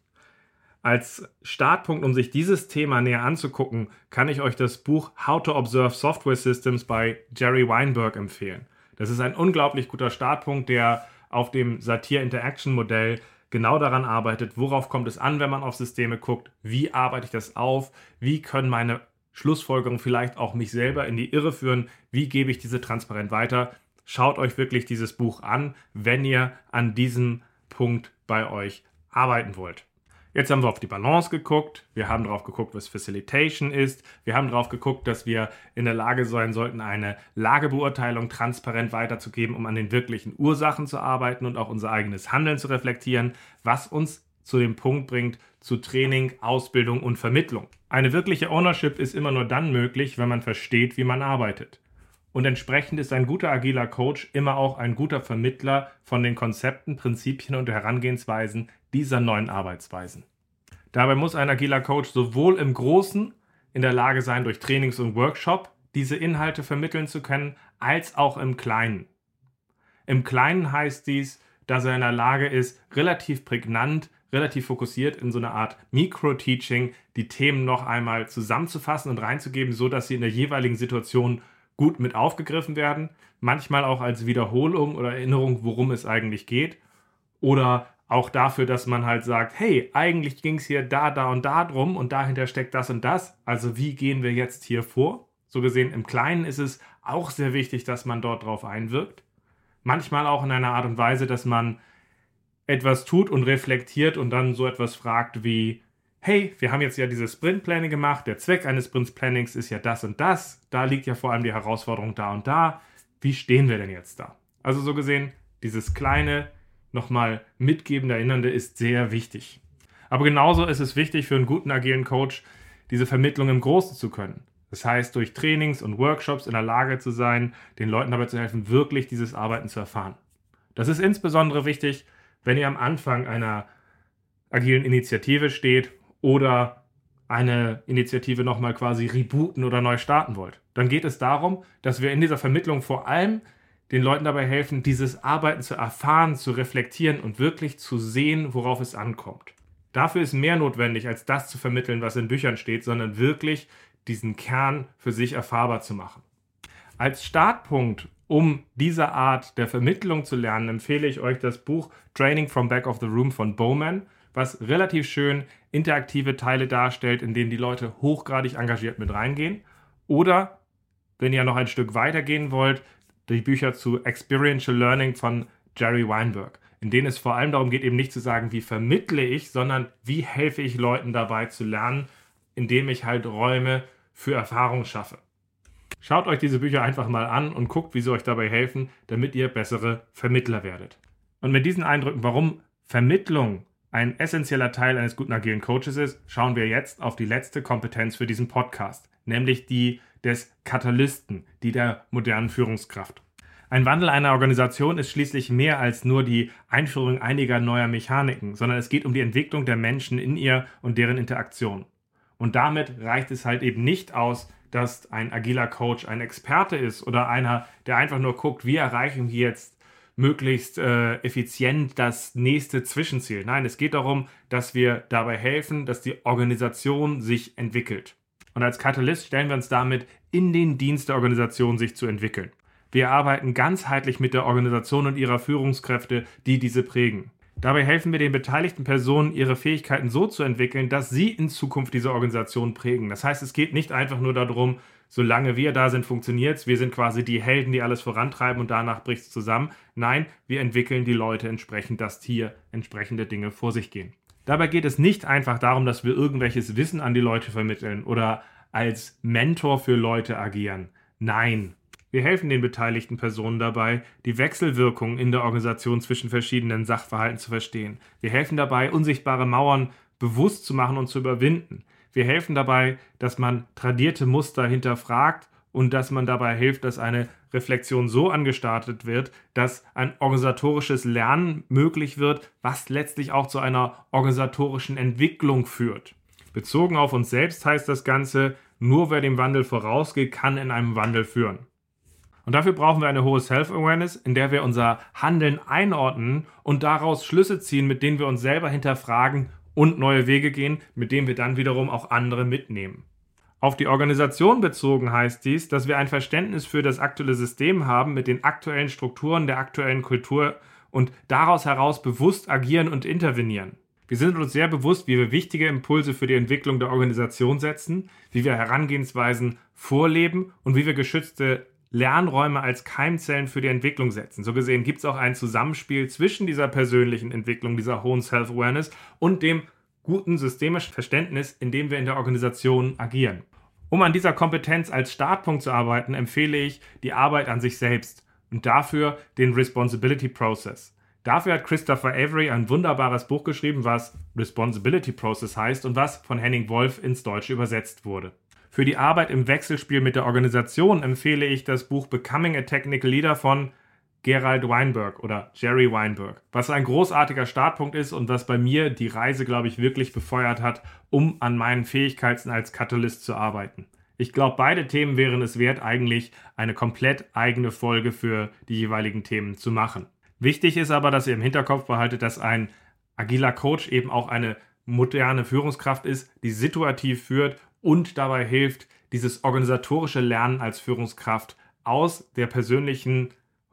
Als Startpunkt, um sich dieses Thema näher anzugucken, kann ich euch das Buch How to Observe Software Systems bei Jerry Weinberg empfehlen. Das ist ein unglaublich guter Startpunkt, der auf dem Satir-Interaction-Modell genau daran arbeitet, worauf kommt es an, wenn man auf Systeme guckt, wie arbeite ich das auf, wie können meine Schlussfolgerungen vielleicht auch mich selber in die Irre führen, wie gebe ich diese transparent weiter. Schaut euch wirklich dieses Buch an, wenn ihr an diesem Punkt bei euch arbeiten wollt. Jetzt haben wir auf die Balance geguckt, wir haben darauf geguckt, was Facilitation ist, wir haben darauf geguckt, dass wir in der Lage sein sollten, eine Lagebeurteilung transparent weiterzugeben, um an den wirklichen Ursachen zu arbeiten und auch unser eigenes Handeln zu reflektieren, was uns zu dem Punkt bringt, zu Training, Ausbildung und Vermittlung. Eine wirkliche Ownership ist immer nur dann möglich, wenn man versteht, wie man arbeitet. Und entsprechend ist ein guter agiler Coach immer auch ein guter Vermittler von den Konzepten, Prinzipien und Herangehensweisen dieser neuen Arbeitsweisen. Dabei muss ein agiler Coach sowohl im Großen in der Lage sein, durch Trainings und Workshop diese Inhalte vermitteln zu können, als auch im Kleinen. Im Kleinen heißt dies, dass er in der Lage ist, relativ prägnant, relativ fokussiert in so einer Art Mikro-Teaching die Themen noch einmal zusammenzufassen und reinzugeben, so dass sie in der jeweiligen Situation gut mit aufgegriffen werden, manchmal auch als Wiederholung oder Erinnerung, worum es eigentlich geht. Oder auch dafür, dass man halt sagt, hey, eigentlich ging es hier da, da und da drum und dahinter steckt das und das. Also wie gehen wir jetzt hier vor? So gesehen, im Kleinen ist es auch sehr wichtig, dass man dort drauf einwirkt. Manchmal auch in einer Art und Weise, dass man etwas tut und reflektiert und dann so etwas fragt wie, hey, wir haben jetzt ja dieses Sprint Planning gemacht, der Zweck eines Sprint Plannings ist ja das und das, da liegt ja vor allem die Herausforderung da und da, wie stehen wir denn jetzt da? Also so gesehen, dieses kleine, nochmal mitgebende, erinnernde ist sehr wichtig. Aber genauso ist es wichtig für einen guten agilen Coach, diese Vermittlung im Großen zu können. Das heißt, durch Trainings und Workshops in der Lage zu sein, den Leuten dabei zu helfen, wirklich dieses Arbeiten zu erfahren. Das ist insbesondere wichtig, wenn ihr am Anfang einer agilen Initiative steht oder eine Initiative nochmal quasi rebooten oder neu starten wollt. Dann geht es darum, dass wir in dieser Vermittlung vor allem den Leuten dabei helfen, dieses Arbeiten zu erfahren, zu reflektieren und wirklich zu sehen, worauf es ankommt. Dafür ist mehr notwendig, als das zu vermitteln, was in Büchern steht, sondern wirklich diesen Kern für sich erfahrbar zu machen. Als Startpunkt, um diese Art der Vermittlung zu lernen, empfehle ich euch das Buch Training from Back of the Room von Bowman was relativ schön interaktive Teile darstellt, in denen die Leute hochgradig engagiert mit reingehen. Oder, wenn ihr noch ein Stück weiter gehen wollt, die Bücher zu Experiential Learning von Jerry Weinberg, in denen es vor allem darum geht, eben nicht zu sagen, wie vermittle ich, sondern wie helfe ich Leuten dabei zu lernen, indem ich halt Räume für Erfahrung schaffe. Schaut euch diese Bücher einfach mal an und guckt, wie sie euch dabei helfen, damit ihr bessere Vermittler werdet. Und mit diesen Eindrücken, warum Vermittlung ein essentieller Teil eines guten agilen Coaches ist, schauen wir jetzt auf die letzte Kompetenz für diesen Podcast, nämlich die des Katalysten, die der modernen Führungskraft. Ein Wandel einer Organisation ist schließlich mehr als nur die Einführung einiger neuer Mechaniken, sondern es geht um die Entwicklung der Menschen in ihr und deren Interaktion. Und damit reicht es halt eben nicht aus, dass ein agiler Coach ein Experte ist oder einer, der einfach nur guckt, wie erreichen wir jetzt möglichst äh, effizient das nächste Zwischenziel. Nein, es geht darum, dass wir dabei helfen, dass die Organisation sich entwickelt. Und als Katalyst stellen wir uns damit in den Dienst der Organisation, sich zu entwickeln. Wir arbeiten ganzheitlich mit der Organisation und ihrer Führungskräfte, die diese prägen. Dabei helfen wir den beteiligten Personen, ihre Fähigkeiten so zu entwickeln, dass sie in Zukunft diese Organisation prägen. Das heißt, es geht nicht einfach nur darum, solange wir da sind, funktioniert es. Wir sind quasi die Helden, die alles vorantreiben und danach bricht es zusammen. Nein, wir entwickeln die Leute entsprechend, dass hier entsprechende Dinge vor sich gehen. Dabei geht es nicht einfach darum, dass wir irgendwelches Wissen an die Leute vermitteln oder als Mentor für Leute agieren. Nein, wir helfen den beteiligten Personen dabei, die Wechselwirkungen in der Organisation zwischen verschiedenen Sachverhalten zu verstehen. Wir helfen dabei, unsichtbare Mauern bewusst zu machen und zu überwinden. Wir helfen dabei, dass man tradierte Muster hinterfragt und dass man dabei hilft, dass eine Reflexion so angestartet wird, dass ein organisatorisches Lernen möglich wird, was letztlich auch zu einer organisatorischen Entwicklung führt. Bezogen auf uns selbst heißt das Ganze, nur wer dem Wandel vorausgeht, kann in einem Wandel führen. Und dafür brauchen wir eine hohe Self-Awareness, in der wir unser Handeln einordnen und daraus Schlüsse ziehen, mit denen wir uns selber hinterfragen und neue Wege gehen, mit denen wir dann wiederum auch andere mitnehmen. Auf die Organisation bezogen heißt dies, dass wir ein Verständnis für das aktuelle System haben mit den aktuellen Strukturen der aktuellen Kultur und daraus heraus bewusst agieren und intervenieren. Wir sind uns sehr bewusst, wie wir wichtige Impulse für die Entwicklung der Organisation setzen, wie wir Herangehensweisen vorleben und wie wir geschützte Lernräume als Keimzellen für die Entwicklung setzen. So gesehen gibt es auch ein Zusammenspiel zwischen dieser persönlichen Entwicklung, dieser hohen Self-Awareness und dem guten systemischen Verständnis, in dem wir in der Organisation agieren. Um an dieser Kompetenz als Startpunkt zu arbeiten, empfehle ich die Arbeit an sich selbst und dafür den Responsibility Process. Dafür hat Christopher Avery ein wunderbares Buch geschrieben, was Responsibility Process heißt und was von Henning Wolf ins Deutsche übersetzt wurde. Für die Arbeit im Wechselspiel mit der Organisation empfehle ich das Buch Becoming a Technical Leader von Gerald Weinberg oder Jerry Weinberg, was ein großartiger Startpunkt ist und was bei mir die Reise, glaube ich, wirklich befeuert hat, um an meinen Fähigkeiten als Katalyst zu arbeiten. Ich glaube, beide Themen wären es wert, eigentlich eine komplett eigene Folge für die jeweiligen Themen zu machen. Wichtig ist aber, dass ihr im Hinterkopf behaltet, dass ein agiler Coach eben auch eine moderne Führungskraft ist, die situativ führt und dabei hilft, dieses organisatorische Lernen als Führungskraft aus der persönlichen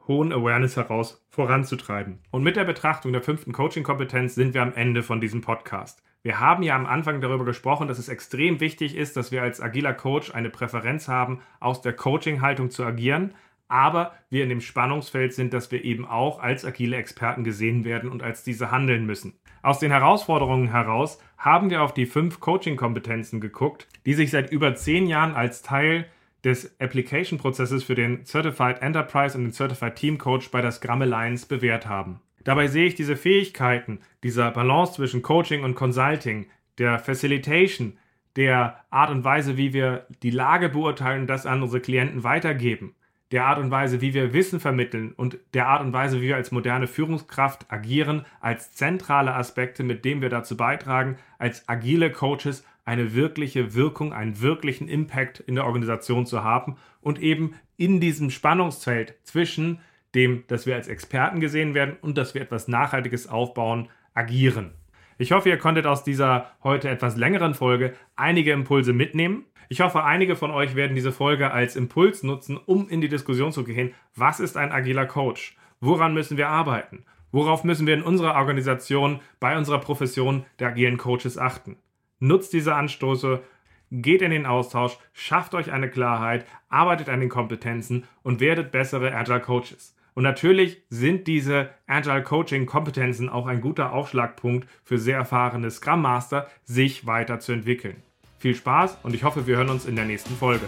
hohen Awareness heraus voranzutreiben. Und mit der Betrachtung der fünften Coaching-Kompetenz sind wir am Ende von diesem Podcast. Wir haben ja am Anfang darüber gesprochen, dass es extrem wichtig ist, dass wir als agiler Coach eine Präferenz haben, aus der Coaching-Haltung zu agieren, aber wir in dem Spannungsfeld sind, dass wir eben auch als agile Experten gesehen werden und als diese handeln müssen. Aus den Herausforderungen heraus haben wir auf die fünf Coaching-Kompetenzen geguckt, die sich seit über zehn Jahren als Teil des Application-Prozesses für den Certified Enterprise und den Certified Team Coach bei der Scrum Alliance bewährt haben. Dabei sehe ich diese Fähigkeiten, dieser Balance zwischen Coaching und Consulting, der Facilitation, der Art und Weise, wie wir die Lage beurteilen und das an unsere Klienten weitergeben, der Art und Weise, wie wir Wissen vermitteln und der Art und Weise, wie wir als moderne Führungskraft agieren, als zentrale Aspekte, mit denen wir dazu beitragen, als agile Coaches eine wirkliche Wirkung, einen wirklichen Impact in der Organisation zu haben und eben in diesem Spannungsfeld zwischen dem, dass wir als Experten gesehen werden und dass wir etwas Nachhaltiges aufbauen, agieren. Ich hoffe, ihr konntet aus dieser heute etwas längeren Folge einige Impulse mitnehmen. Ich hoffe, einige von euch werden diese Folge als Impuls nutzen, um in die Diskussion zu gehen, was ist ein agiler Coach? Woran müssen wir arbeiten? Worauf müssen wir in unserer Organisation, bei unserer Profession der agilen Coaches achten? Nutzt diese Anstoße, geht in den Austausch, schafft euch eine Klarheit, arbeitet an den Kompetenzen und werdet bessere Agile Coaches. Und natürlich sind diese Agile Coaching Kompetenzen auch ein guter Aufschlagpunkt für sehr erfahrene Scrum Master, sich weiterzuentwickeln. Viel Spaß und ich hoffe, wir hören uns in der nächsten Folge.